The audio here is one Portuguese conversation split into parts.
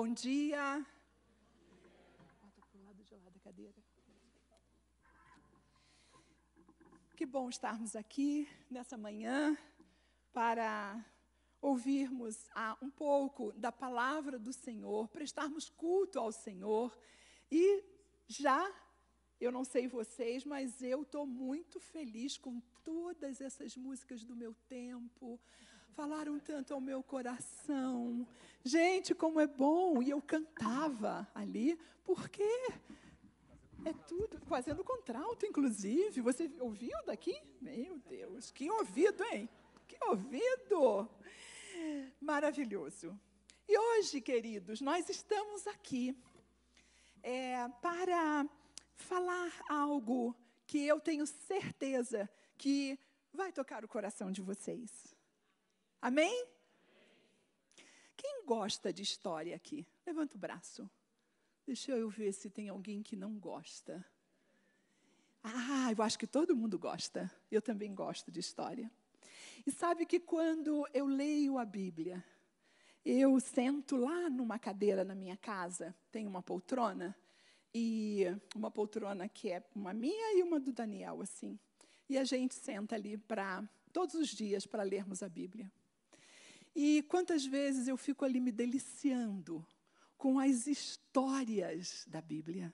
Bom dia. Que bom estarmos aqui nessa manhã para ouvirmos um pouco da palavra do Senhor, prestarmos culto ao Senhor e já, eu não sei vocês, mas eu estou muito feliz com todas essas músicas do meu tempo. Falaram tanto ao meu coração. Gente, como é bom! E eu cantava ali, porque é tudo, fazendo contralto, inclusive. Você ouviu daqui? Meu Deus, que ouvido, hein? Que ouvido! Maravilhoso. E hoje, queridos, nós estamos aqui é, para falar algo que eu tenho certeza que vai tocar o coração de vocês. Amém? Quem gosta de história aqui? Levanta o braço. Deixa eu ver se tem alguém que não gosta. Ah, eu acho que todo mundo gosta. Eu também gosto de história. E sabe que quando eu leio a Bíblia, eu sento lá numa cadeira na minha casa, tem uma poltrona, e uma poltrona que é uma minha e uma do Daniel, assim. E a gente senta ali para todos os dias para lermos a Bíblia. E quantas vezes eu fico ali me deliciando com as histórias da Bíblia.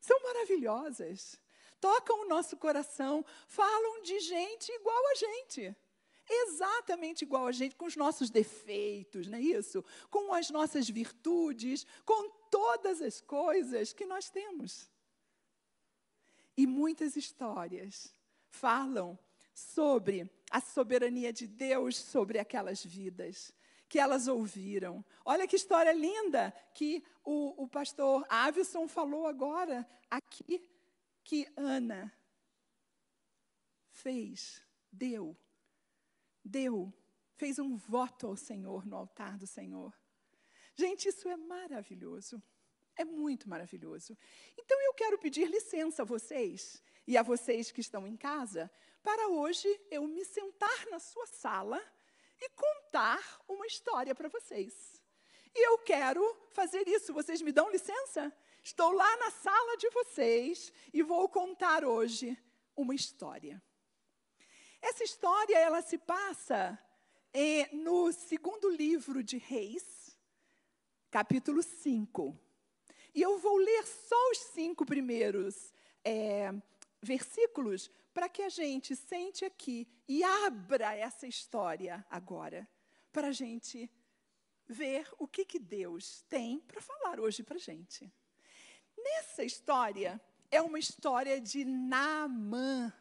São maravilhosas. Tocam o nosso coração, falam de gente igual a gente exatamente igual a gente, com os nossos defeitos, não é isso? Com as nossas virtudes, com todas as coisas que nós temos. E muitas histórias falam sobre a soberania de Deus sobre aquelas vidas que elas ouviram. Olha que história linda que o, o pastor Avison falou agora aqui, que Ana fez, deu deu, fez um voto ao Senhor no altar do Senhor. Gente, isso é maravilhoso. É muito maravilhoso. Então eu quero pedir licença a vocês e a vocês que estão em casa para hoje eu me sentar na sua sala e contar uma história para vocês. E eu quero fazer isso. Vocês me dão licença? Estou lá na sala de vocês e vou contar hoje uma história. Essa história ela se passa eh, no segundo livro de Reis, capítulo 5. E eu vou ler só os cinco primeiros é, versículos para que a gente sente aqui e abra essa história agora, para a gente ver o que, que Deus tem para falar hoje para a gente. Nessa história, é uma história de Naamã.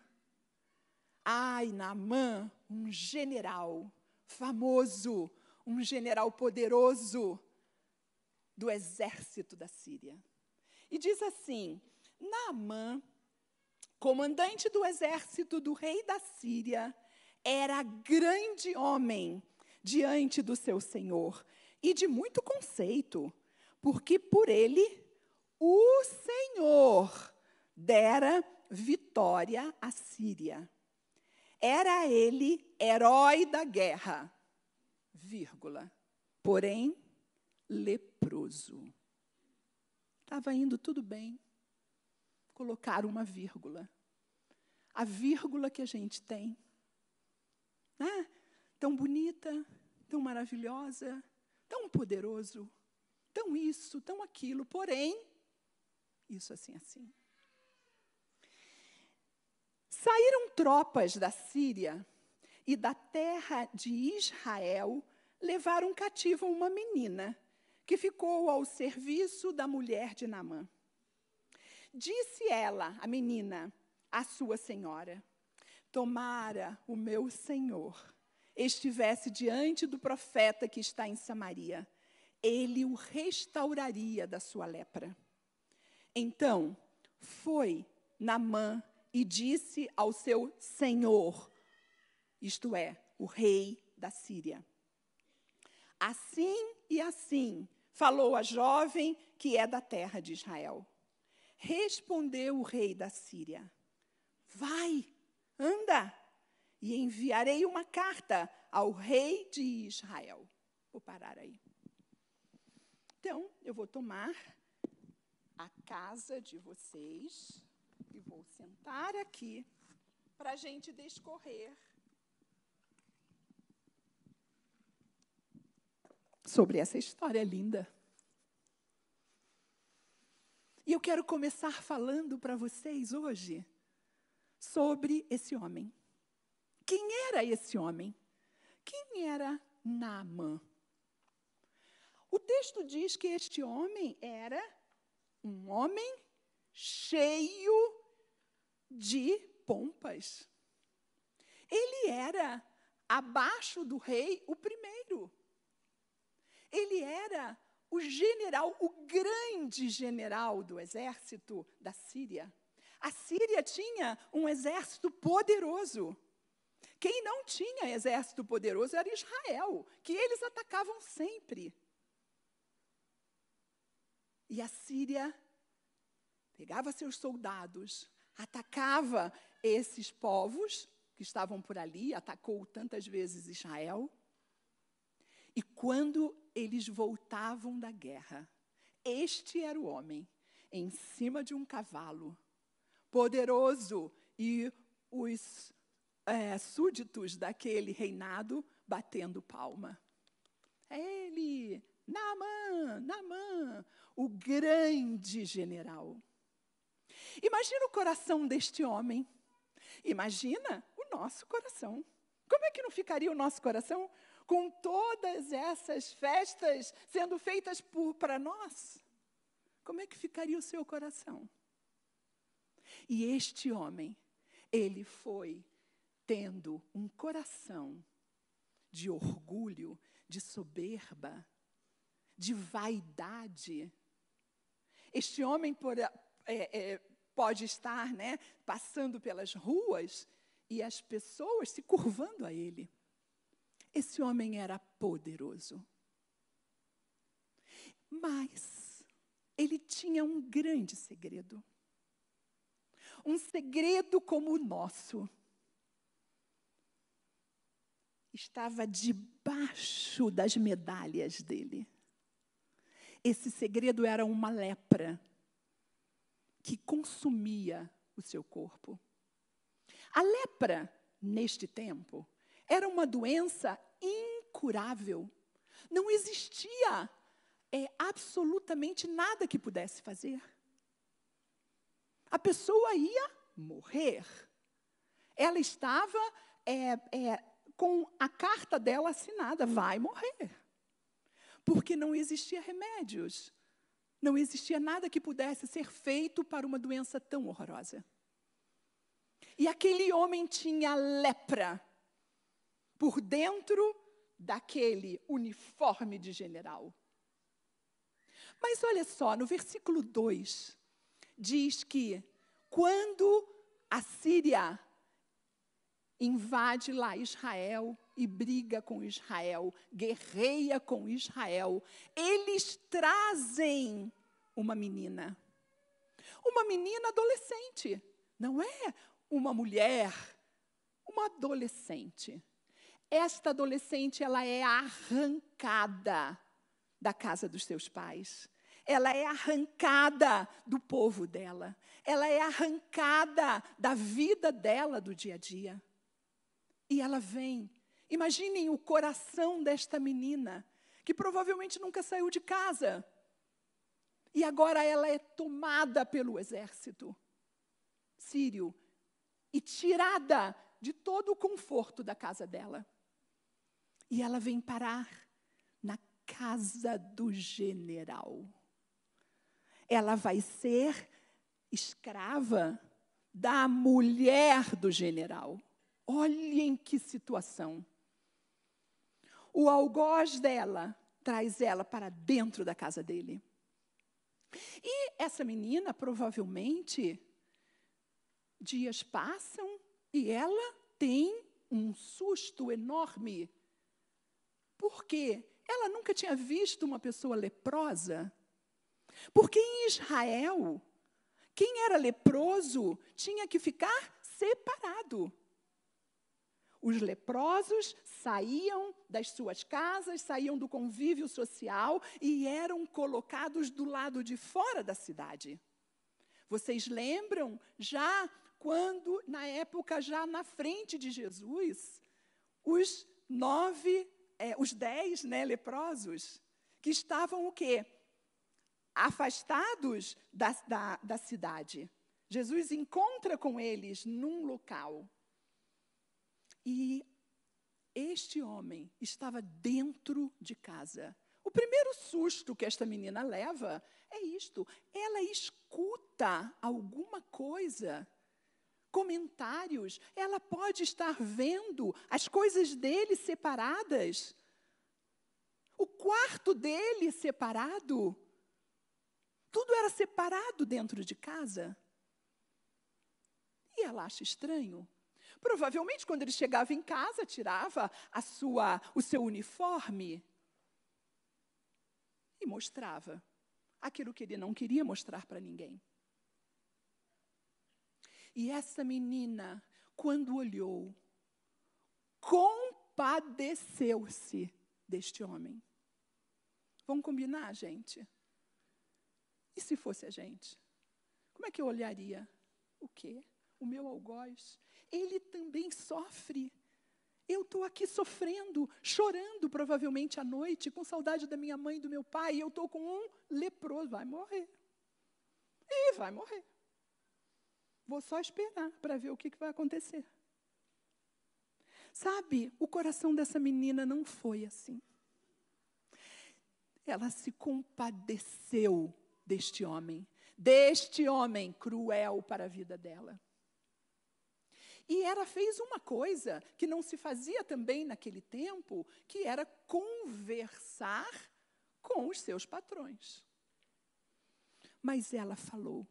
Ai, Naamã, um general famoso, um general poderoso do exército da Síria. E diz assim: Naamã, comandante do exército do rei da Síria, era grande homem diante do seu senhor e de muito conceito, porque por ele o Senhor dera vitória à Síria. Era ele herói da guerra, vírgula, porém leproso. Estava indo tudo bem. Colocaram uma vírgula. A vírgula que a gente tem. Né? Tão bonita, tão maravilhosa, tão poderoso, tão isso, tão aquilo, porém, isso assim, assim. Saíram tropas da Síria e da terra de Israel levaram cativa uma menina que ficou ao serviço da mulher de Namã. Disse ela, a menina, à sua senhora: Tomara o meu senhor estivesse diante do profeta que está em Samaria, ele o restauraria da sua lepra. Então foi Namã e disse ao seu senhor, isto é, o rei da Síria: Assim e assim falou a jovem que é da terra de Israel. Respondeu o rei da Síria: Vai, anda, e enviarei uma carta ao rei de Israel. Vou parar aí. Então, eu vou tomar a casa de vocês e vou sentar aqui para a gente discorrer sobre essa história linda. E eu quero começar falando para vocês hoje sobre esse homem. Quem era esse homem? Quem era Naamã? O texto diz que este homem era um homem cheio de pompas. Ele era, abaixo do rei, o primeiro. Ele era o general, o grande general do exército da Síria. A Síria tinha um exército poderoso. Quem não tinha exército poderoso era Israel, que eles atacavam sempre. E a Síria pegava seus soldados, atacava esses povos que estavam por ali, atacou tantas vezes Israel. E quando eles voltavam da guerra, este era o homem, em cima de um cavalo, poderoso, e os é, súditos daquele reinado batendo palma. É ele, Naamã, Naamã, o grande general. Imagina o coração deste homem. Imagina o nosso coração. Como é que não ficaria o nosso coração com todas essas festas sendo feitas para nós? Como é que ficaria o seu coração? E este homem, ele foi tendo um coração de orgulho, de soberba, de vaidade. Este homem por, é, é, pode estar né, passando pelas ruas e as pessoas se curvando a ele. Esse homem era poderoso. Mas ele tinha um grande segredo. Um segredo como o nosso. Estava debaixo das medalhas dele. Esse segredo era uma lepra que consumia o seu corpo. A lepra, neste tempo, era uma doença incurável. Não existia é, absolutamente nada que pudesse fazer. A pessoa ia morrer. Ela estava é, é, com a carta dela assinada: vai morrer porque não existia remédios. Não existia nada que pudesse ser feito para uma doença tão horrorosa. E aquele homem tinha lepra por dentro daquele uniforme de general. Mas olha só, no versículo 2, diz que quando a Síria invade lá Israel, e briga com Israel, guerreia com Israel. Eles trazem uma menina. Uma menina adolescente. Não é uma mulher, uma adolescente. Esta adolescente, ela é arrancada da casa dos seus pais. Ela é arrancada do povo dela. Ela é arrancada da vida dela do dia a dia. E ela vem Imaginem o coração desta menina, que provavelmente nunca saiu de casa. E agora ela é tomada pelo exército sírio e tirada de todo o conforto da casa dela. E ela vem parar na casa do general. Ela vai ser escrava da mulher do general. Olhem que situação o algoz dela traz ela para dentro da casa dele. E essa menina, provavelmente, dias passam e ela tem um susto enorme. Porque ela nunca tinha visto uma pessoa leprosa. Porque em Israel, quem era leproso tinha que ficar separado. Os leprosos saíam das suas casas, saíam do convívio social e eram colocados do lado de fora da cidade. Vocês lembram já quando, na época, já na frente de Jesus, os nove, é, os dez né, leprosos, que estavam o quê? Afastados da, da, da cidade. Jesus encontra com eles num local. E este homem estava dentro de casa. O primeiro susto que esta menina leva é isto: ela escuta alguma coisa, comentários, ela pode estar vendo as coisas dele separadas, o quarto dele separado. Tudo era separado dentro de casa. E ela acha estranho. Provavelmente, quando ele chegava em casa, tirava a sua, o seu uniforme e mostrava aquilo que ele não queria mostrar para ninguém. E essa menina, quando olhou, compadeceu-se deste homem. Vamos combinar, gente? E se fosse a gente? Como é que eu olharia? O quê? O meu algoz? Ele também sofre. Eu estou aqui sofrendo, chorando provavelmente à noite, com saudade da minha mãe e do meu pai, e eu estou com um leproso. Vai morrer. E vai morrer. Vou só esperar para ver o que, que vai acontecer. Sabe, o coração dessa menina não foi assim. Ela se compadeceu deste homem, deste homem cruel para a vida dela. E ela fez uma coisa que não se fazia também naquele tempo, que era conversar com os seus patrões. Mas ela falou.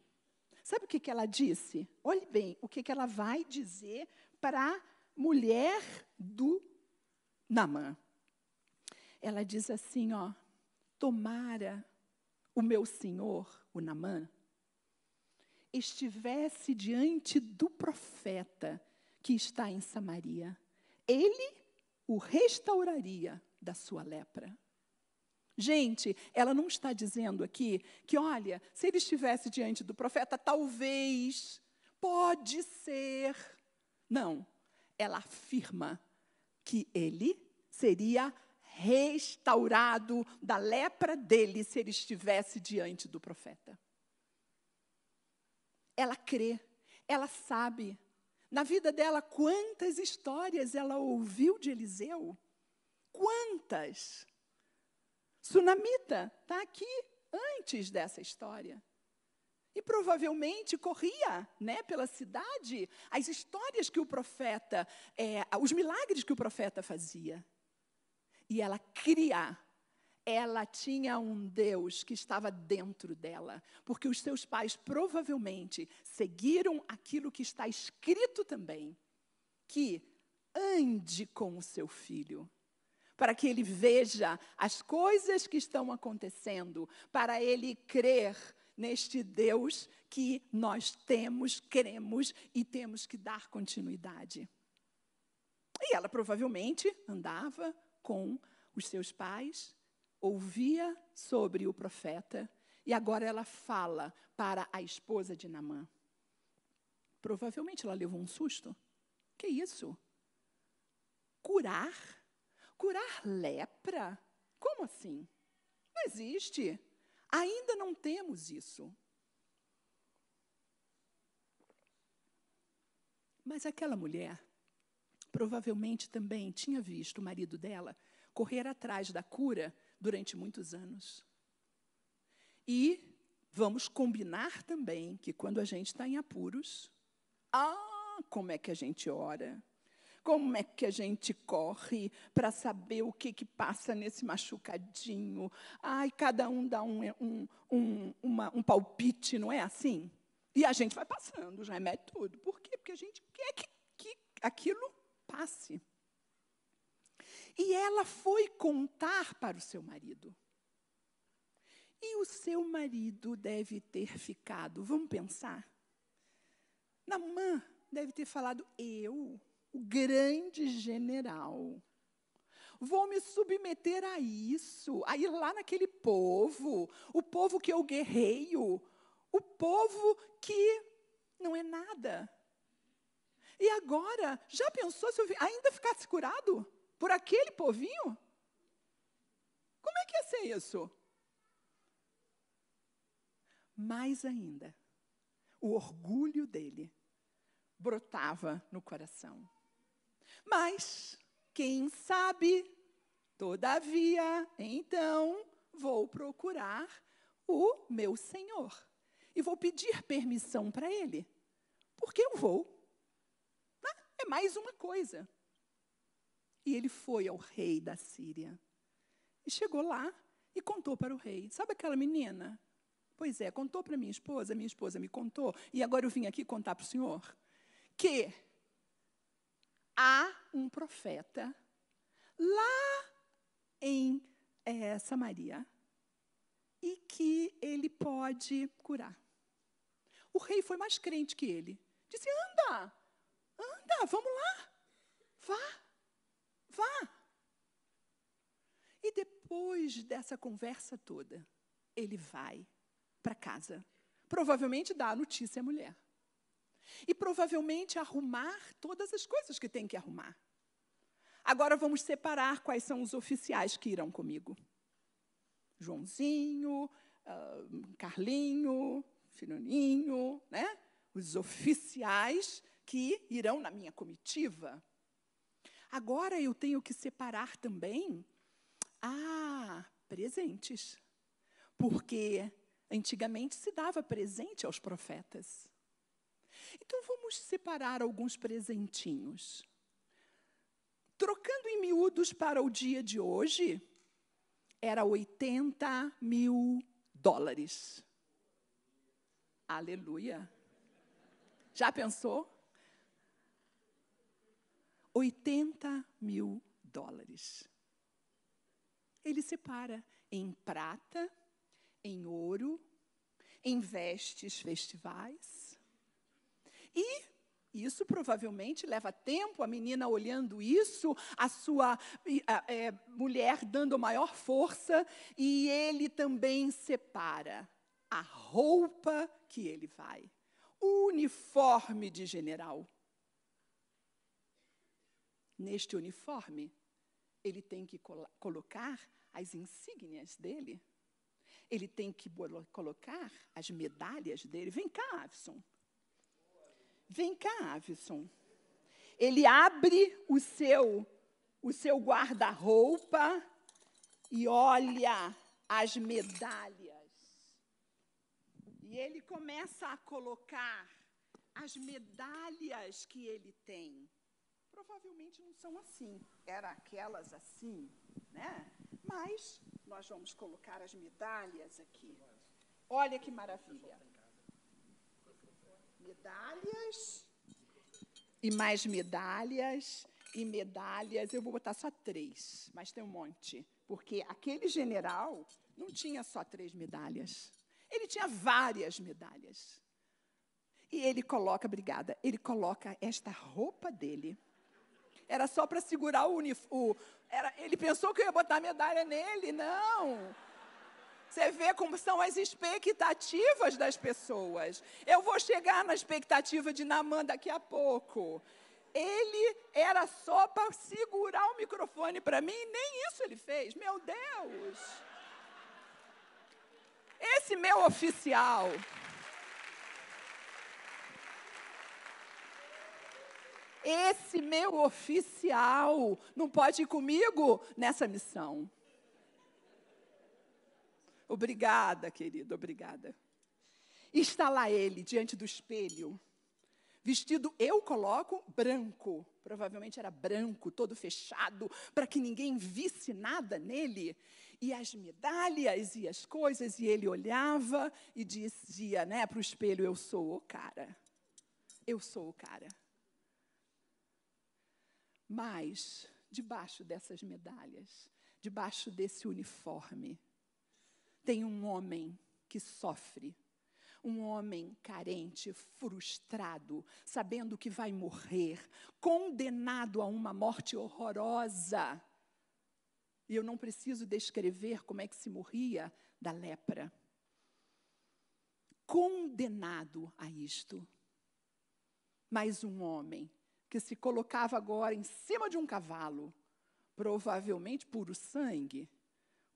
Sabe o que, que ela disse? Olhe bem, o que, que ela vai dizer para a mulher do Namã. Ela diz assim, ó, tomara o meu senhor, o Namã, estivesse diante do profeta que está em Samaria, ele o restauraria da sua lepra. Gente, ela não está dizendo aqui que, olha, se ele estivesse diante do profeta, talvez, pode ser. Não, ela afirma que ele seria restaurado da lepra dele se ele estivesse diante do profeta. Ela crê, ela sabe na vida dela, quantas histórias ela ouviu de Eliseu? Quantas? Sunamita está aqui antes dessa história. E provavelmente corria né, pela cidade as histórias que o profeta, é, os milagres que o profeta fazia. E ela cria ela tinha um Deus que estava dentro dela, porque os seus pais provavelmente seguiram aquilo que está escrito também, que ande com o seu filho, para que ele veja as coisas que estão acontecendo, para ele crer neste Deus que nós temos, queremos e temos que dar continuidade. E ela provavelmente andava com os seus pais, ouvia sobre o profeta e agora ela fala para a esposa de Namã. Provavelmente ela levou um susto. Que isso? Curar? Curar lepra? Como assim? Não existe. Ainda não temos isso. Mas aquela mulher provavelmente também tinha visto o marido dela correr atrás da cura durante muitos anos. E vamos combinar também que quando a gente está em apuros, ah, como é que a gente ora? Como é que a gente corre para saber o que, que passa nesse machucadinho? Ai, cada um dá um, um, um, uma, um palpite, não é assim? E a gente vai passando os remédios tudo. Por quê? Porque a gente quer que, que aquilo passe. E ela foi contar para o seu marido. E o seu marido deve ter ficado, vamos pensar? Namã deve ter falado: Eu? O grande general. Vou me submeter a isso, a ir lá naquele povo, o povo que eu guerreio, o povo que não é nada. E agora, já pensou se eu ainda ficasse curado por aquele povinho? Como é que ia ser isso? Mais ainda, o orgulho dele brotava no coração. Mas, quem sabe, todavia, então vou procurar o meu Senhor e vou pedir permissão para ele, porque eu vou. Ah, é mais uma coisa. E ele foi ao rei da Síria. E chegou lá e contou para o rei. Sabe aquela menina? Pois é, contou para minha esposa, minha esposa me contou, e agora eu vim aqui contar para o senhor que há um profeta lá em é, Samaria e que ele pode curar. O rei foi mais crente que ele. Disse: anda, anda, vamos lá, vá, vá. E depois dessa conversa toda, ele vai para casa. Provavelmente dá a notícia à mulher. E provavelmente arrumar todas as coisas que tem que arrumar. Agora vamos separar quais são os oficiais que irão comigo. Joãozinho, uh, Carlinho, Filoninho, né? Os oficiais que irão na minha comitiva. Agora eu tenho que separar também ah, presentes. Porque antigamente se dava presente aos profetas. Então vamos separar alguns presentinhos. Trocando em miúdos para o dia de hoje, era 80 mil dólares. Aleluia. Já pensou? 80 mil dólares. Ele separa em prata, em ouro, em vestes festivais. E isso provavelmente leva tempo, a menina olhando isso, a sua a, é, mulher dando maior força, e ele também separa a roupa que ele vai, o uniforme de general. Neste uniforme, ele tem que col colocar as insígnias dele, ele tem que colocar as medalhas dele. Vem cá, Avison. Vem cá, Avison. Ele abre o seu o seu guarda-roupa e olha as medalhas. E ele começa a colocar as medalhas que ele tem. Provavelmente não são assim, eram aquelas assim, né? Mas nós vamos colocar as medalhas aqui. Olha que maravilha medalhas e mais medalhas e medalhas. Eu vou botar só três, mas tem um monte. Porque aquele general não tinha só três medalhas. Ele tinha várias medalhas. E ele coloca, obrigada, ele coloca esta roupa dele. Era só para segurar o uniforme. Ele pensou que eu ia botar medalha nele. Não. Você vê como são as expectativas das pessoas. Eu vou chegar na expectativa de Namã daqui a pouco. Ele era só para segurar o microfone para mim, nem isso ele fez. Meu Deus! Esse meu oficial. Esse meu oficial não pode ir comigo nessa missão. Obrigada, querido, obrigada. está lá ele diante do espelho, vestido, eu coloco branco, provavelmente era branco, todo fechado, para que ninguém visse nada nele. E as medalhas e as coisas, e ele olhava e dizia né, para o espelho: Eu sou o cara. Eu sou o cara. Mas, debaixo dessas medalhas, debaixo desse uniforme, tem um homem que sofre, Um homem carente, frustrado, sabendo que vai morrer, condenado a uma morte horrorosa. E eu não preciso descrever como é que se morria da lepra. Condenado a isto. Mas um homem que se colocava agora em cima de um cavalo, provavelmente puro sangue,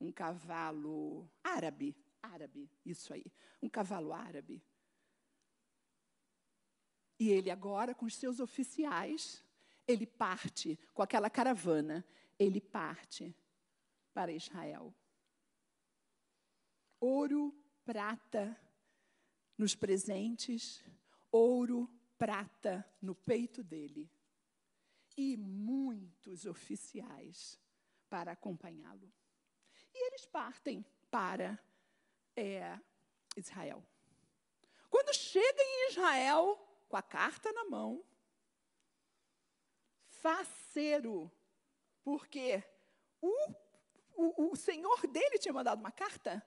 um cavalo árabe, árabe, isso aí, um cavalo árabe. E ele agora, com os seus oficiais, ele parte com aquela caravana, ele parte para Israel. Ouro, prata nos presentes, ouro, prata no peito dele. E muitos oficiais para acompanhá-lo. E eles partem para é, Israel. Quando chega em Israel, com a carta na mão, faceiro, porque o, o, o senhor dele tinha mandado uma carta,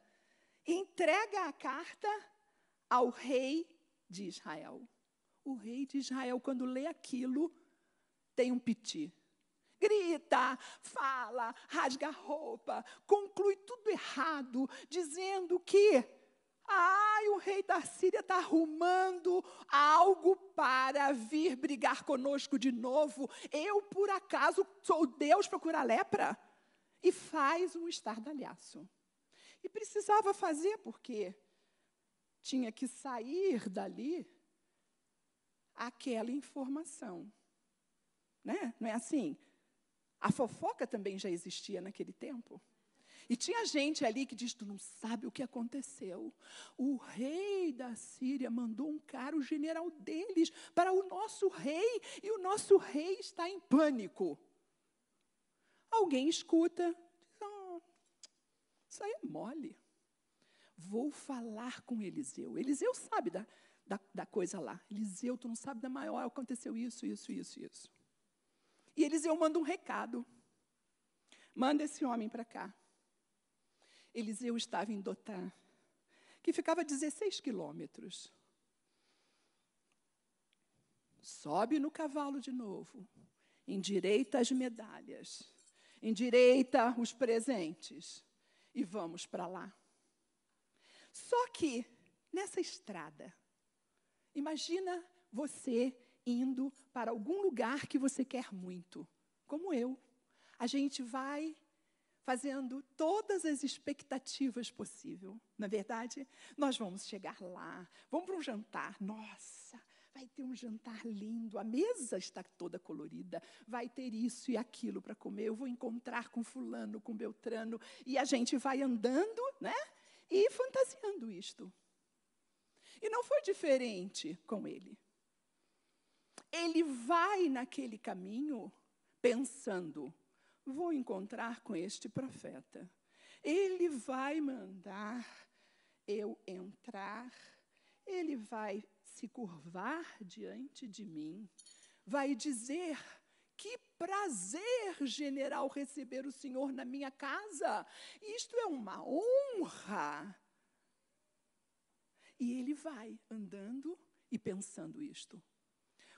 entrega a carta ao rei de Israel. O rei de Israel, quando lê aquilo, tem um piti grita, fala, rasga a roupa, conclui tudo errado, dizendo que ai, o rei da Síria está arrumando algo para vir brigar conosco de novo. Eu, por acaso, sou Deus para curar lepra? E faz um estardalhaço. E precisava fazer porque tinha que sair dali aquela informação. Né? Não é assim? A fofoca também já existia naquele tempo. E tinha gente ali que diz: Tu não sabe o que aconteceu. O rei da Síria mandou um cara, o general deles, para o nosso rei, e o nosso rei está em pânico. Alguém escuta, diz: oh, Isso aí é mole. Vou falar com Eliseu. Eliseu sabe da, da, da coisa lá. Eliseu, tu não sabe da maior, aconteceu isso, isso, isso, isso. E Eliseu manda um recado. Manda esse homem para cá. Eliseu estava em Dotã, que ficava a 16 quilômetros. Sobe no cavalo de novo, endireita as medalhas, endireita os presentes e vamos para lá. Só que nessa estrada, imagina você indo para algum lugar que você quer muito, como eu. A gente vai fazendo todas as expectativas possíveis. Na verdade, nós vamos chegar lá, vamos para um jantar. Nossa, vai ter um jantar lindo, a mesa está toda colorida, vai ter isso e aquilo para comer. Eu vou encontrar com fulano, com Beltrano, e a gente vai andando, né? E fantasiando isto. E não foi diferente com ele ele vai naquele caminho pensando: vou encontrar com este profeta. Ele vai mandar eu entrar, ele vai se curvar diante de mim, vai dizer: que prazer, general, receber o senhor na minha casa. Isto é uma honra. E ele vai andando e pensando isto.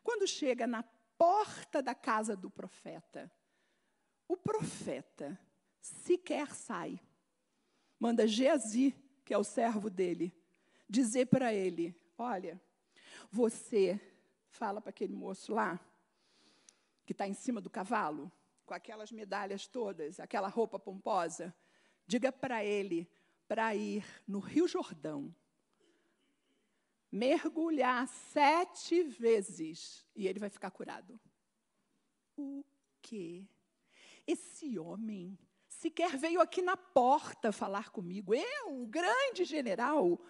Quando chega na porta da casa do profeta, o profeta sequer sai. Manda Geazi, que é o servo dele, dizer para ele: Olha, você fala para aquele moço lá, que está em cima do cavalo, com aquelas medalhas todas, aquela roupa pomposa, diga para ele para ir no Rio Jordão mergulhar sete vezes e ele vai ficar curado. O quê? Esse homem sequer veio aqui na porta falar comigo. Eu, grande general,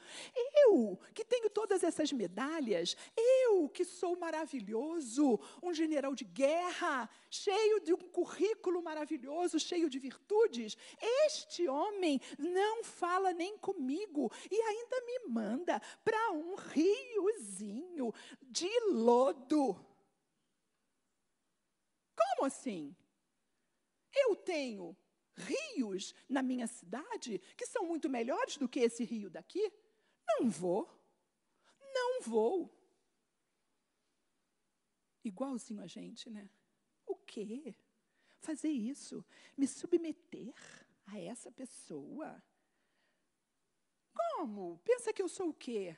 eu que tenho todas essas medalhas, eu que sou maravilhoso, um general de guerra, cheio de um currículo maravilhoso, cheio de virtudes. Este homem não fala nem comigo e ainda me manda para um riozinho de lodo. Como assim? Eu tenho rios na minha cidade que são muito melhores do que esse rio daqui? Não vou. Não vou. Igualzinho a gente, né? O quê? Fazer isso? Me submeter a essa pessoa? Como? Pensa que eu sou o quê?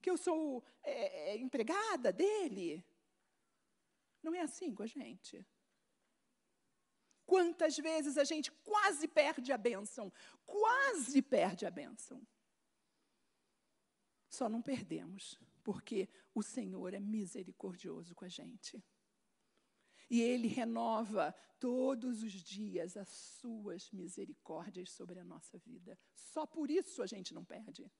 Que eu sou é, é, empregada dele? Não é assim com a gente. Quantas vezes a gente quase perde a bênção, quase perde a bênção. Só não perdemos, porque o Senhor é misericordioso com a gente. E Ele renova todos os dias as suas misericórdias sobre a nossa vida. Só por isso a gente não perde.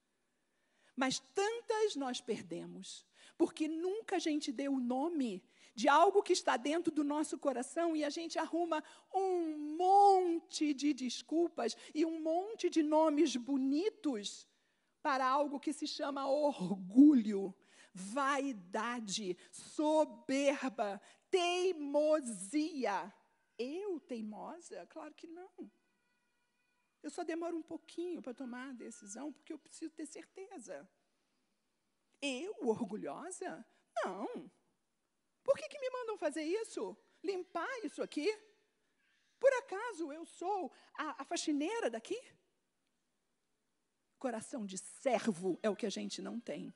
Mas tantas nós perdemos, porque nunca a gente deu o nome de algo que está dentro do nosso coração e a gente arruma um monte de desculpas e um monte de nomes bonitos para algo que se chama orgulho, vaidade, soberba, teimosia. Eu teimosa? Claro que não. Eu só demoro um pouquinho para tomar a decisão, porque eu preciso ter certeza. Eu, orgulhosa? Não. Por que, que me mandam fazer isso? Limpar isso aqui? Por acaso eu sou a, a faxineira daqui? Coração de servo é o que a gente não tem.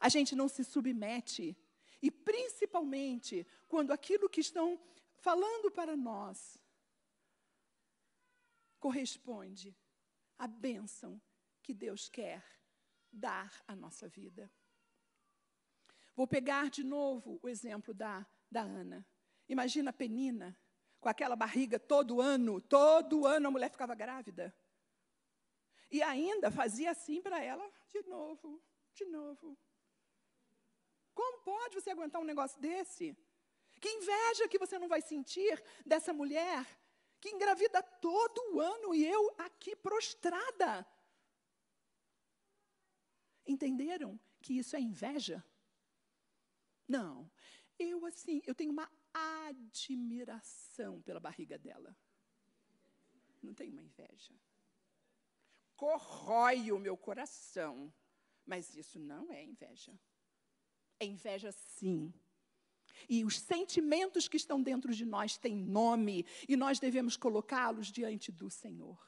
A gente não se submete. E principalmente quando aquilo que estão falando para nós corresponde à bênção que Deus quer dar à nossa vida. Vou pegar de novo o exemplo da, da Ana. Imagina a Penina, com aquela barriga todo ano, todo ano a mulher ficava grávida. E ainda fazia assim para ela, de novo, de novo. Como pode você aguentar um negócio desse? Que inveja que você não vai sentir dessa mulher que engravida todo ano e eu aqui prostrada. Entenderam que isso é inveja? Não. Eu, assim, eu tenho uma admiração pela barriga dela. Não tenho uma inveja. Corrói o meu coração. Mas isso não é inveja. É inveja, sim. E os sentimentos que estão dentro de nós têm nome, e nós devemos colocá-los diante do Senhor.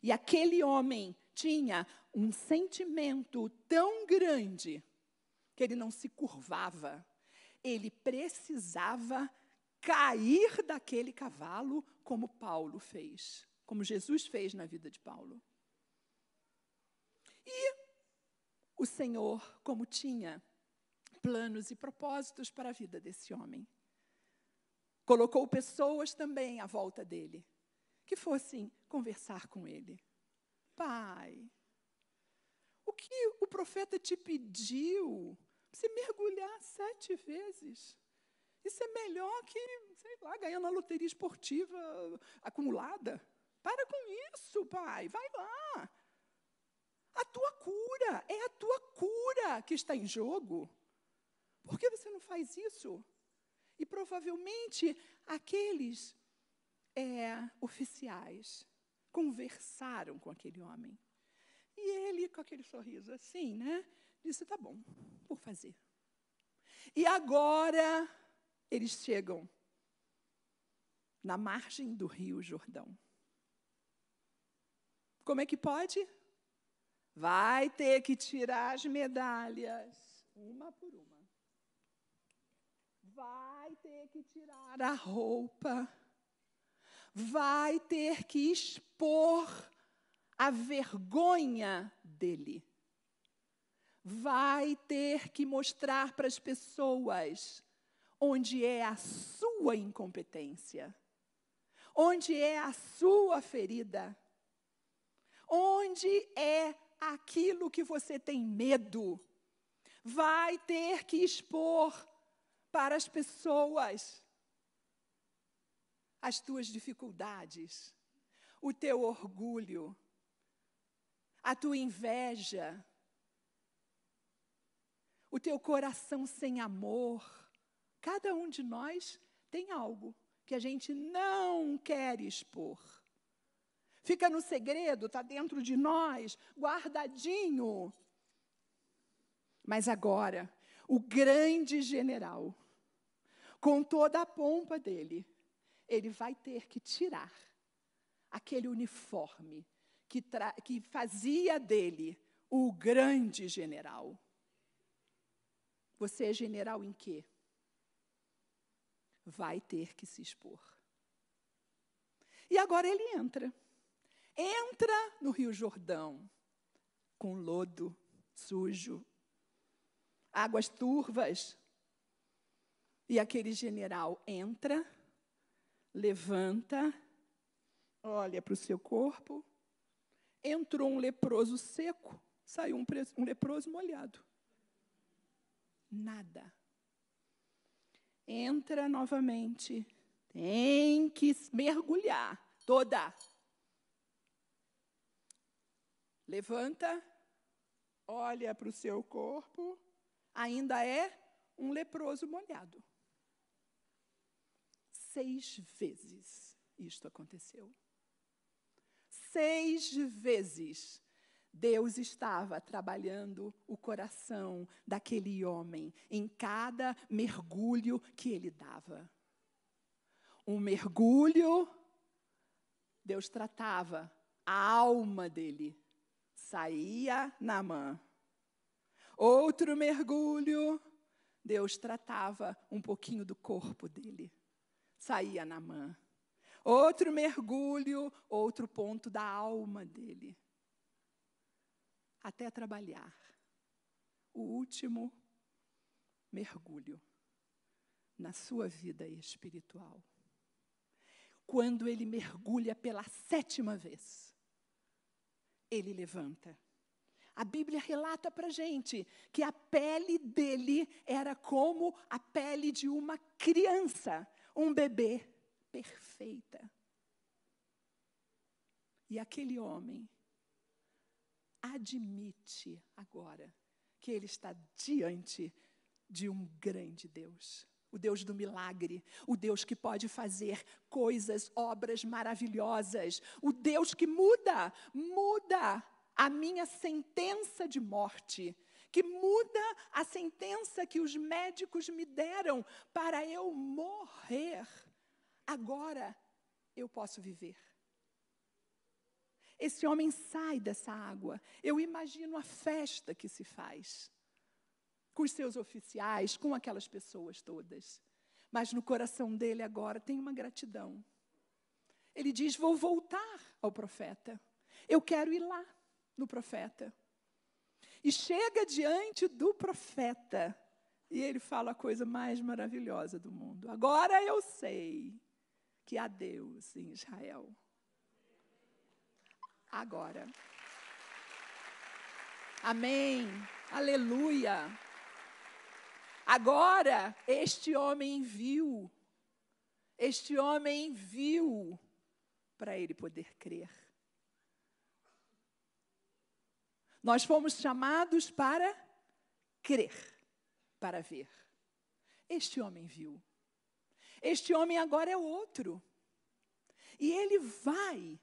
E aquele homem tinha um sentimento tão grande que ele não se curvava. Ele precisava cair daquele cavalo, como Paulo fez, como Jesus fez na vida de Paulo. E o Senhor, como tinha planos e propósitos para a vida desse homem, colocou pessoas também à volta dele, que fossem conversar com ele. Pai, que o profeta te pediu? Você mergulhar sete vezes. Isso é melhor que, sei lá, ganhar na loteria esportiva acumulada. Para com isso, pai. Vai lá. A tua cura, é a tua cura que está em jogo. Por que você não faz isso? E provavelmente aqueles é, oficiais conversaram com aquele homem. E ele, com aquele sorriso assim, né, disse: tá bom, vou fazer. E agora eles chegam na margem do rio Jordão. Como é que pode? Vai ter que tirar as medalhas, uma por uma. Vai ter que tirar a roupa. Vai ter que expor a vergonha dele. Vai ter que mostrar para as pessoas onde é a sua incompetência, onde é a sua ferida, onde é aquilo que você tem medo. Vai ter que expor para as pessoas as tuas dificuldades, o teu orgulho, a tua inveja, o teu coração sem amor. Cada um de nós tem algo que a gente não quer expor. Fica no segredo, está dentro de nós, guardadinho. Mas agora, o grande general, com toda a pompa dele, ele vai ter que tirar aquele uniforme que, que fazia dele o grande general. Você é general em quê? Vai ter que se expor. E agora ele entra. Entra no Rio Jordão, com lodo sujo, águas turvas. E aquele general entra, levanta, olha para o seu corpo. Entrou um leproso seco, saiu um, um leproso molhado. Nada. Entra novamente. Tem que mergulhar toda. Levanta, olha para o seu corpo, ainda é um leproso molhado. Seis vezes isto aconteceu. Seis vezes Deus estava trabalhando o coração daquele homem em cada mergulho que ele dava. Um mergulho, Deus tratava a alma dele, saía na mão. Outro mergulho, Deus tratava um pouquinho do corpo dele, saía na mão. Outro mergulho, outro ponto da alma dele até trabalhar. O último mergulho na sua vida espiritual. Quando ele mergulha pela sétima vez, ele levanta. A Bíblia relata para gente que a pele dele era como a pele de uma criança, um bebê perfeita. E aquele homem admite agora que ele está diante de um grande Deus. O Deus do milagre, o Deus que pode fazer coisas, obras maravilhosas, o Deus que muda, muda a minha sentença de morte, que muda a sentença que os médicos me deram para eu morrer. Agora eu posso viver. Esse homem sai dessa água. Eu imagino a festa que se faz com os seus oficiais, com aquelas pessoas todas. Mas no coração dele agora tem uma gratidão. Ele diz: Vou voltar ao profeta. Eu quero ir lá no profeta. E chega diante do profeta. E ele fala a coisa mais maravilhosa do mundo. Agora eu sei que há Deus em Israel agora. Amém. Aleluia. Agora, este homem viu. Este homem viu para ele poder crer. Nós fomos chamados para crer, para ver. Este homem viu. Este homem agora é outro. E ele vai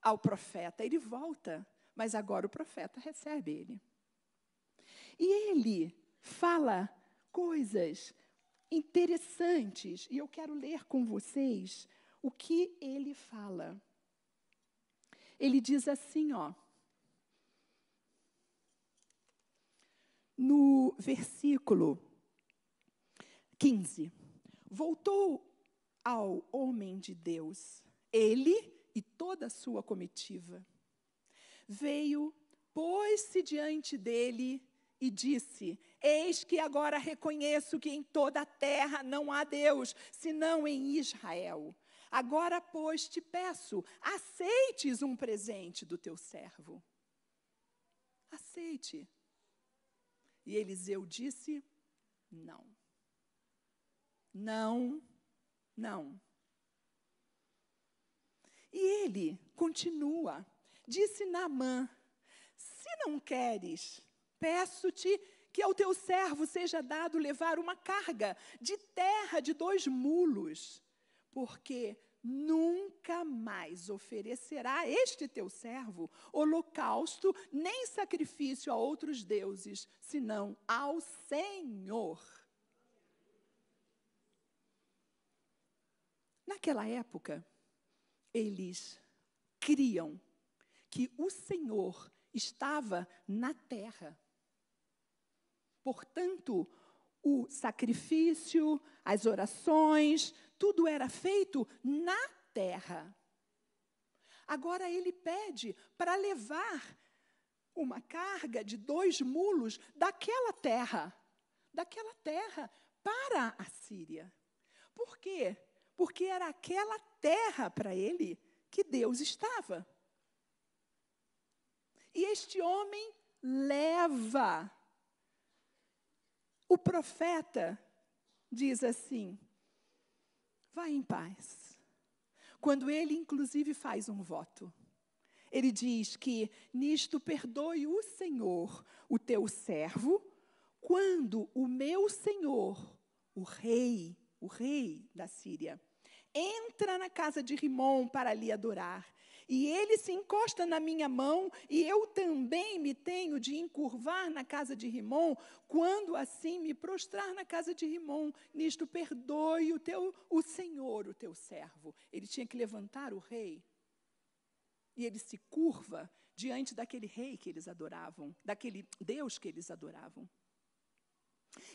ao profeta. Ele volta, mas agora o profeta recebe ele. E ele fala coisas interessantes, e eu quero ler com vocês o que ele fala. Ele diz assim, ó. No versículo 15: Voltou ao homem de Deus, ele e toda a sua comitiva. Veio, pôs-se diante dele e disse: Eis que agora reconheço que em toda a terra não há Deus, senão em Israel. Agora, pois, te peço, aceites um presente do teu servo. Aceite. E Eliseu disse: Não. Não, não. E ele continua. Disse Naamã: Se não queres, peço-te que ao teu servo seja dado levar uma carga de terra de dois mulos, porque nunca mais oferecerá este teu servo holocausto nem sacrifício a outros deuses, senão ao Senhor. Naquela época, eles criam que o Senhor estava na terra. Portanto, o sacrifício, as orações, tudo era feito na terra. Agora ele pede para levar uma carga de dois mulos daquela terra, daquela terra para a Síria. Por quê? Porque era aquela terra para ele que Deus estava. E este homem leva. O profeta diz assim: vai em paz. Quando ele, inclusive, faz um voto. Ele diz que nisto perdoe o Senhor, o teu servo, quando o meu Senhor, o rei, o rei da Síria, entra na casa de Rimon para lhe adorar e ele se encosta na minha mão, e eu também me tenho de encurvar na casa de Rimon, quando assim me prostrar na casa de Rimon, nisto perdoe o teu o Senhor, o teu servo. Ele tinha que levantar o rei. E ele se curva diante daquele rei que eles adoravam, daquele Deus que eles adoravam.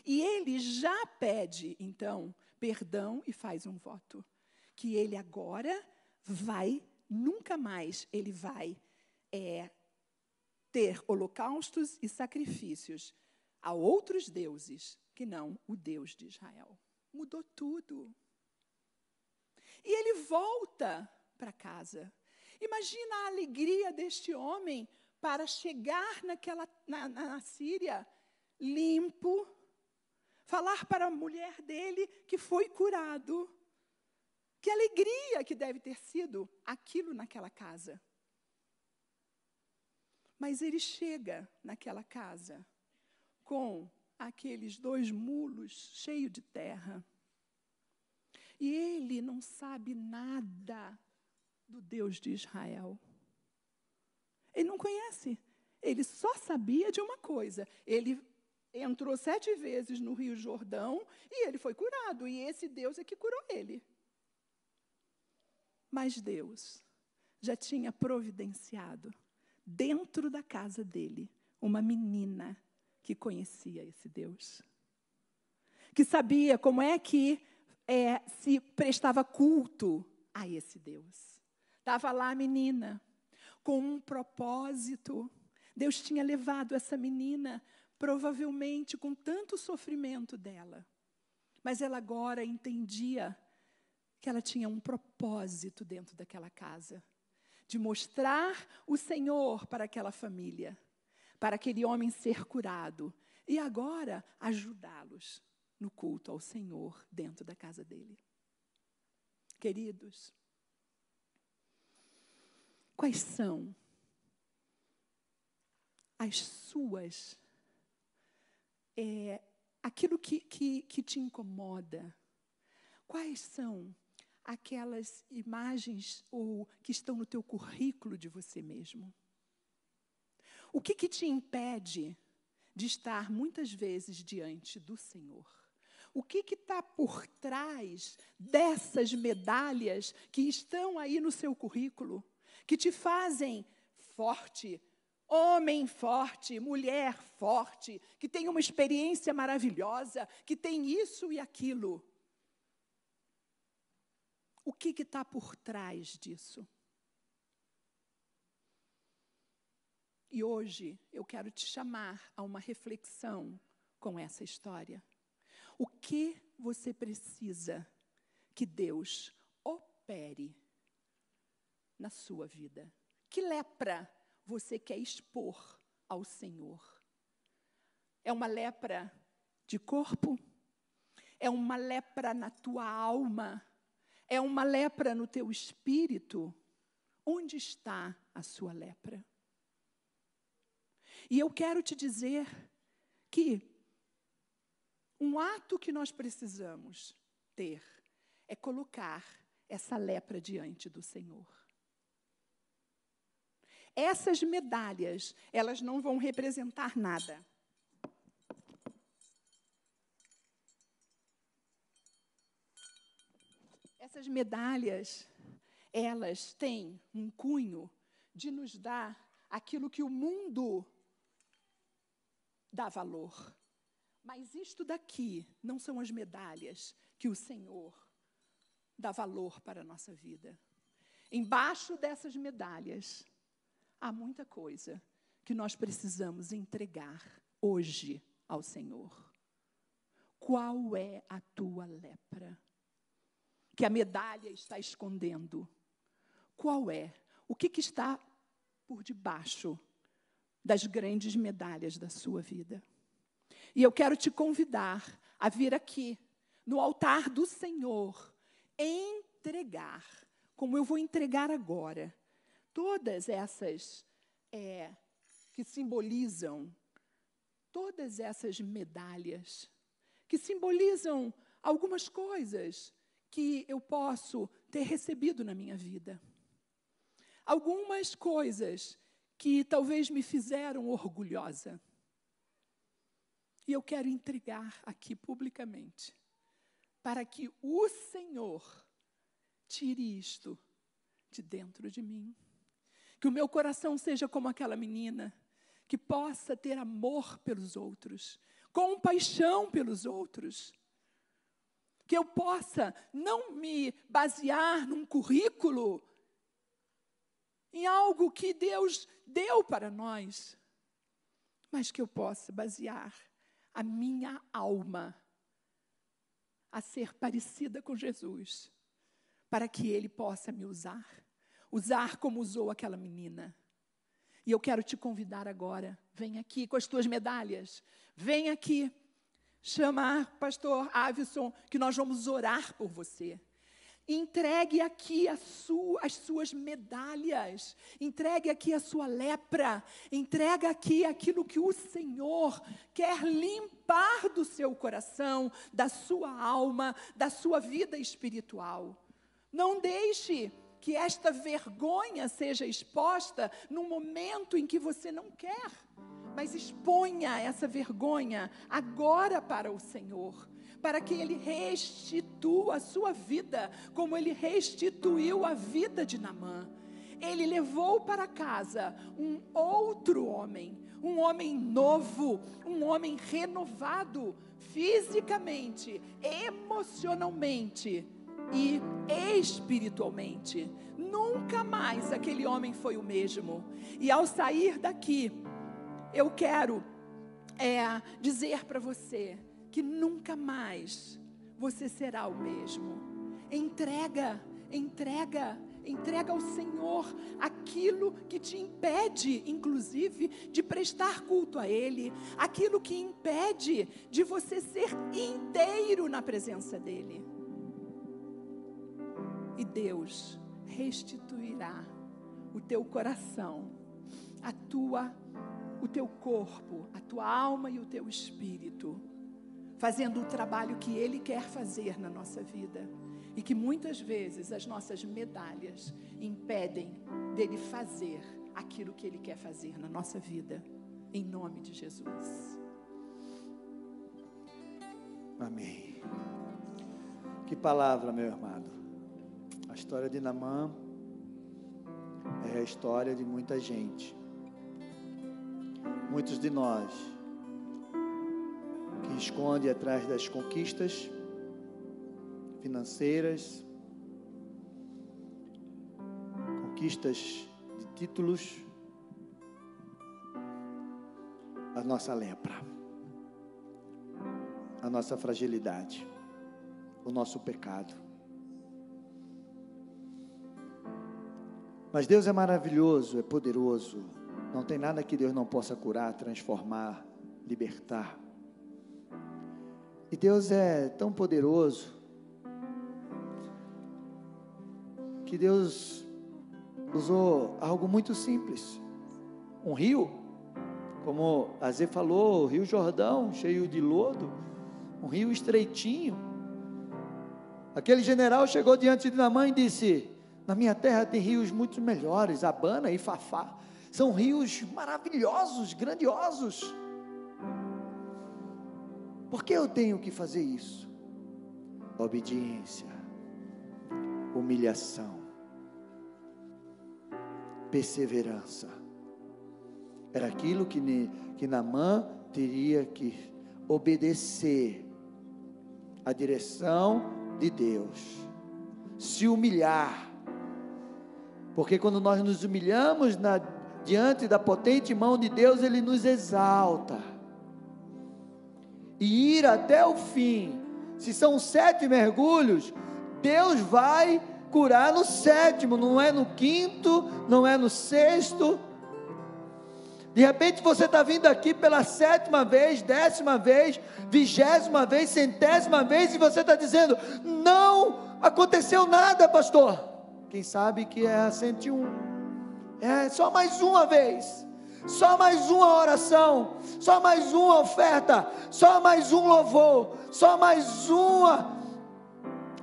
E ele já pede, então, perdão e faz um voto. Que ele agora vai nunca mais ele vai é, ter holocaustos e sacrifícios a outros deuses que não o Deus de Israel. Mudou tudo. E ele volta para casa. Imagina a alegria deste homem para chegar naquela, na, na Síria limpo, falar para a mulher dele que foi curado, que alegria que deve ter sido aquilo naquela casa. Mas ele chega naquela casa com aqueles dois mulos cheios de terra. E ele não sabe nada do Deus de Israel. Ele não conhece. Ele só sabia de uma coisa. Ele entrou sete vezes no Rio Jordão e ele foi curado. E esse Deus é que curou ele. Mas Deus já tinha providenciado dentro da casa dele uma menina que conhecia esse Deus, que sabia como é que é, se prestava culto a esse Deus. Estava lá a menina com um propósito. Deus tinha levado essa menina, provavelmente com tanto sofrimento dela, mas ela agora entendia que ela tinha um propósito dentro daquela casa de mostrar o Senhor para aquela família, para aquele homem ser curado e agora ajudá-los no culto ao Senhor dentro da casa dele. Queridos, quais são as suas, é, aquilo que, que, que te incomoda? Quais são aquelas imagens ou que estão no teu currículo de você mesmo? O que, que te impede de estar muitas vezes diante do Senhor? O que está por trás dessas medalhas que estão aí no seu currículo, que te fazem forte, homem forte, mulher forte, que tem uma experiência maravilhosa, que tem isso e aquilo? O que está por trás disso? E hoje eu quero te chamar a uma reflexão com essa história. O que você precisa que Deus opere na sua vida? Que lepra você quer expor ao Senhor? É uma lepra de corpo? É uma lepra na tua alma? É uma lepra no teu espírito, onde está a sua lepra? E eu quero te dizer que um ato que nós precisamos ter é colocar essa lepra diante do Senhor. Essas medalhas, elas não vão representar nada. Essas medalhas, elas têm um cunho de nos dar aquilo que o mundo dá valor. Mas isto daqui não são as medalhas que o Senhor dá valor para a nossa vida. Embaixo dessas medalhas há muita coisa que nós precisamos entregar hoje ao Senhor. Qual é a tua lepra? Que a medalha está escondendo. Qual é? O que, que está por debaixo das grandes medalhas da sua vida? E eu quero te convidar a vir aqui, no altar do Senhor, entregar, como eu vou entregar agora, todas essas é, que simbolizam, todas essas medalhas, que simbolizam algumas coisas que eu posso ter recebido na minha vida. Algumas coisas que talvez me fizeram orgulhosa. E eu quero entregar aqui publicamente, para que o Senhor tire isto de dentro de mim. Que o meu coração seja como aquela menina, que possa ter amor pelos outros, compaixão pelos outros. Que eu possa não me basear num currículo, em algo que Deus deu para nós, mas que eu possa basear a minha alma a ser parecida com Jesus, para que Ele possa me usar, usar como usou aquela menina. E eu quero te convidar agora, vem aqui com as tuas medalhas, vem aqui, chamar pastor Avison, que nós vamos orar por você. Entregue aqui sua, as suas medalhas, entregue aqui a sua lepra, entregue aqui aquilo que o Senhor quer limpar do seu coração, da sua alma, da sua vida espiritual. Não deixe que esta vergonha seja exposta no momento em que você não quer, mas exponha essa vergonha agora para o Senhor para que ele restitua a sua vida, como ele restituiu a vida de Namã. Ele levou para casa um outro homem, um homem novo, um homem renovado, fisicamente, emocionalmente e espiritualmente. Nunca mais aquele homem foi o mesmo. E ao sair daqui, eu quero é, dizer para você que nunca mais você será o mesmo. Entrega, entrega, entrega ao Senhor aquilo que te impede, inclusive, de prestar culto a Ele, aquilo que impede de você ser inteiro na presença dEle. E Deus restituirá o teu coração, a tua, o teu corpo, a tua alma e o teu espírito fazendo o trabalho que Ele quer fazer na nossa vida. E que muitas vezes as nossas medalhas impedem dele fazer aquilo que Ele quer fazer na nossa vida. Em nome de Jesus. Amém. Que palavra, meu amado. A história de Namã é a história de muita gente. Muitos de nós que esconde atrás das conquistas financeiras, conquistas de títulos, a nossa lepra, a nossa fragilidade, o nosso pecado. Mas Deus é maravilhoso, é poderoso. Não tem nada que Deus não possa curar, transformar, libertar. E Deus é tão poderoso que Deus usou algo muito simples. Um rio, como a Zé falou, o Rio Jordão, cheio de lodo, um rio estreitinho. Aquele general chegou diante de Namã e disse: Na minha terra tem rios muito melhores, Abana e Fafá. São rios maravilhosos, grandiosos. Por que eu tenho que fazer isso? Obediência, humilhação, perseverança. Era aquilo que, que Namã teria que obedecer a direção de Deus, se humilhar, porque quando nós nos humilhamos na, diante da potente mão de Deus, Ele nos exalta, e ir até o fim, se são sete mergulhos, Deus vai curar no sétimo, não é no quinto, não é no sexto, de repente você está vindo aqui pela sétima vez, décima vez, vigésima vez, centésima vez, e você está dizendo: não aconteceu nada, pastor. Quem sabe que é a 101. É só mais uma vez, só mais uma oração, só mais uma oferta, só mais um louvor, só mais uma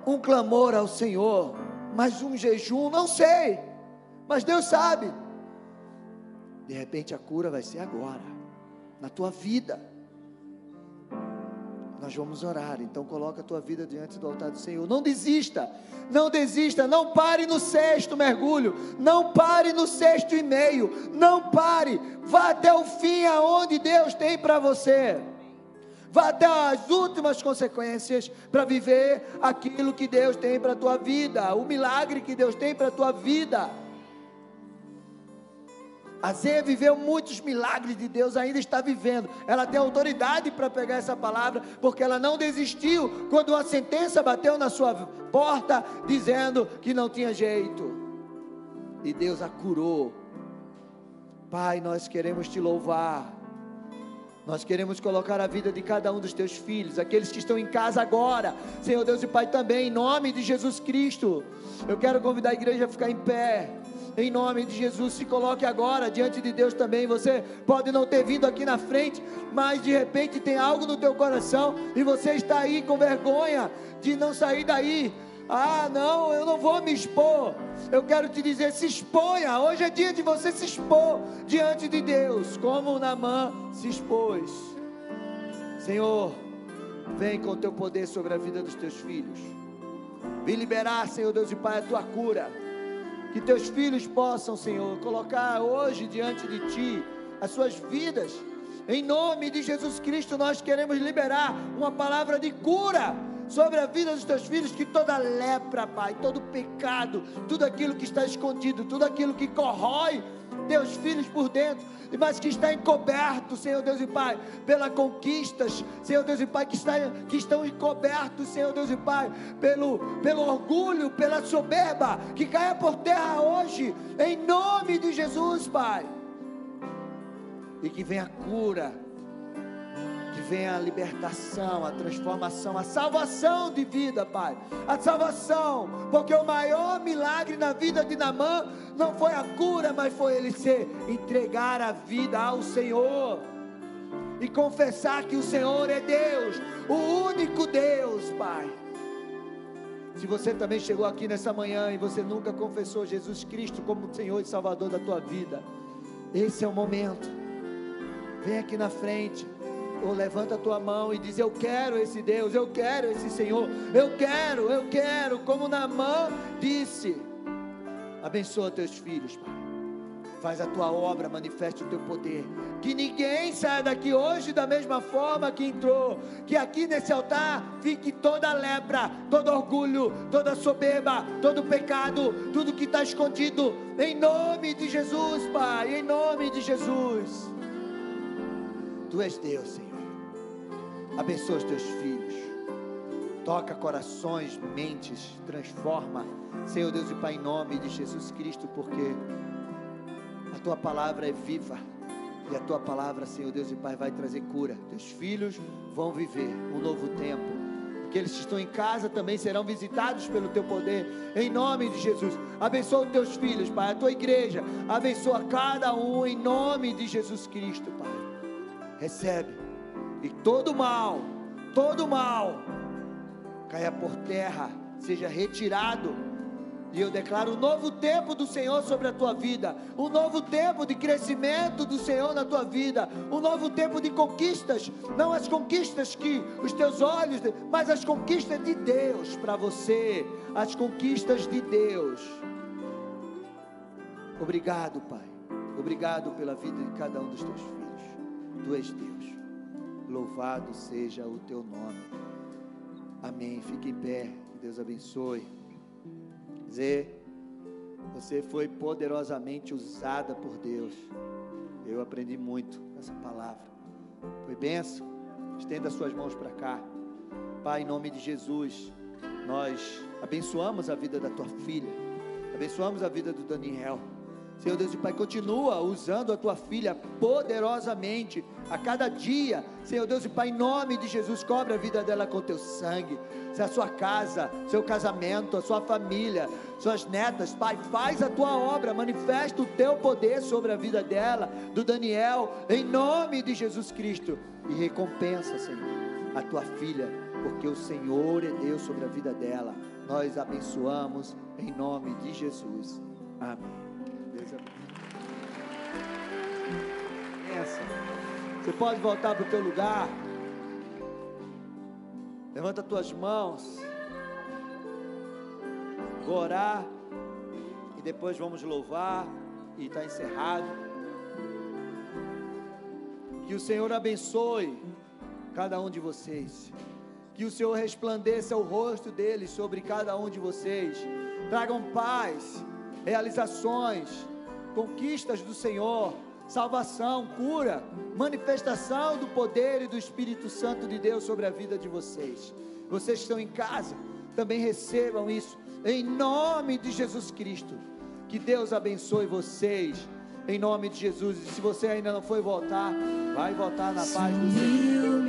um clamor ao Senhor, mais um jejum, não sei, mas Deus sabe. De repente a cura vai ser agora, na tua vida. Nós vamos orar, então coloca a tua vida diante do altar do Senhor. Não desista, não desista, não pare no sexto mergulho, não pare no sexto e meio, não pare, vá até o fim aonde Deus tem para você. Vá até as últimas consequências para viver aquilo que Deus tem para a tua vida, o milagre que Deus tem para a tua vida. A Zé viveu muitos milagres de Deus, ainda está vivendo. Ela tem autoridade para pegar essa palavra, porque ela não desistiu quando uma sentença bateu na sua porta, dizendo que não tinha jeito. E Deus a curou. Pai, nós queremos te louvar. Nós queremos colocar a vida de cada um dos teus filhos, aqueles que estão em casa agora, Senhor Deus e Pai também, em nome de Jesus Cristo. Eu quero convidar a igreja a ficar em pé em nome de Jesus. Se coloque agora diante de Deus também. Você pode não ter vindo aqui na frente, mas de repente tem algo no teu coração e você está aí com vergonha de não sair daí. Ah, não, eu não vou me expor. Eu quero te dizer, se exponha. Hoje é dia de você se expor diante de Deus, como Namã se expôs. Senhor, vem com o teu poder sobre a vida dos teus filhos. Vem liberar, Senhor Deus e Pai, a tua cura. Que teus filhos possam, Senhor, colocar hoje diante de Ti as suas vidas. Em nome de Jesus Cristo, nós queremos liberar uma palavra de cura sobre a vida dos teus filhos, que toda lepra, Pai, todo pecado, tudo aquilo que está escondido, tudo aquilo que corrói teus filhos por dentro, mas que está encoberto, Senhor Deus e Pai, pelas conquistas, Senhor Deus e Pai, que, está, que estão encobertos, Senhor Deus e Pai, pelo, pelo orgulho, pela soberba, que caia por terra hoje, em nome de Jesus, Pai. E que venha cura que venha a libertação, a transformação, a salvação de vida, Pai. A salvação, porque o maior milagre na vida de Namã não foi a cura, mas foi ele se entregar a vida ao Senhor e confessar que o Senhor é Deus, o único Deus, Pai. Se você também chegou aqui nessa manhã e você nunca confessou Jesus Cristo como Senhor e Salvador da tua vida, esse é o momento. Vem aqui na frente ou levanta a tua mão e diz: Eu quero esse Deus, eu quero esse Senhor, eu quero, eu quero, como Namã disse. Abençoa teus filhos, Pai. Faz a tua obra, manifeste o teu poder. Que ninguém saia daqui hoje da mesma forma que entrou. Que aqui nesse altar fique toda lepra, todo orgulho, toda soberba, todo pecado, tudo que está escondido. Em nome de Jesus, Pai. Em nome de Jesus. Tu és Deus, Senhor. Abençoa os teus filhos. Toca corações, mentes, transforma. Senhor Deus e Pai, em nome de Jesus Cristo, porque a tua palavra é viva. E a tua palavra, Senhor Deus e Pai, vai trazer cura. Teus filhos vão viver um novo tempo. Aqueles que estão em casa também serão visitados pelo teu poder, em nome de Jesus. Abençoa os teus filhos, Pai, a tua igreja. Abençoa cada um em nome de Jesus Cristo, Pai. Recebe e todo mal, todo mal caia por terra, seja retirado. E eu declaro um novo tempo do Senhor sobre a tua vida, um novo tempo de crescimento do Senhor na tua vida, um novo tempo de conquistas, não as conquistas que os teus olhos, mas as conquistas de Deus para você, as conquistas de Deus. Obrigado, Pai. Obrigado pela vida de cada um dos teus filhos. Tu és Deus. Louvado seja o teu nome. Amém. Fique em pé. Que Deus abençoe. Zé, você foi poderosamente usada por Deus. Eu aprendi muito com essa palavra. Foi benção. Estenda suas mãos para cá. Pai, em nome de Jesus, nós abençoamos a vida da tua filha. Abençoamos a vida do Daniel. Senhor Deus e Pai, continua usando a tua filha poderosamente a cada dia. Senhor Deus e Pai, em nome de Jesus, cobre a vida dela com teu sangue. Se a sua casa, seu casamento, a sua família, suas netas, Pai, faz a tua obra, manifesta o teu poder sobre a vida dela, do Daniel, em nome de Jesus Cristo. E recompensa, Senhor, a tua filha, porque o Senhor é Deus sobre a vida dela. Nós abençoamos em nome de Jesus. Amém. Você pode voltar para o teu lugar. Levanta as tuas mãos. Vou orar. E depois vamos louvar. E está encerrado. Que o Senhor abençoe cada um de vocês. Que o Senhor resplandeça o rosto dele sobre cada um de vocês. Tragam paz, realizações, conquistas do Senhor salvação, cura, manifestação do poder e do Espírito Santo de Deus sobre a vida de vocês. Vocês que estão em casa, também recebam isso em nome de Jesus Cristo. Que Deus abençoe vocês em nome de Jesus. E se você ainda não foi voltar, vai voltar na paz do Senhor.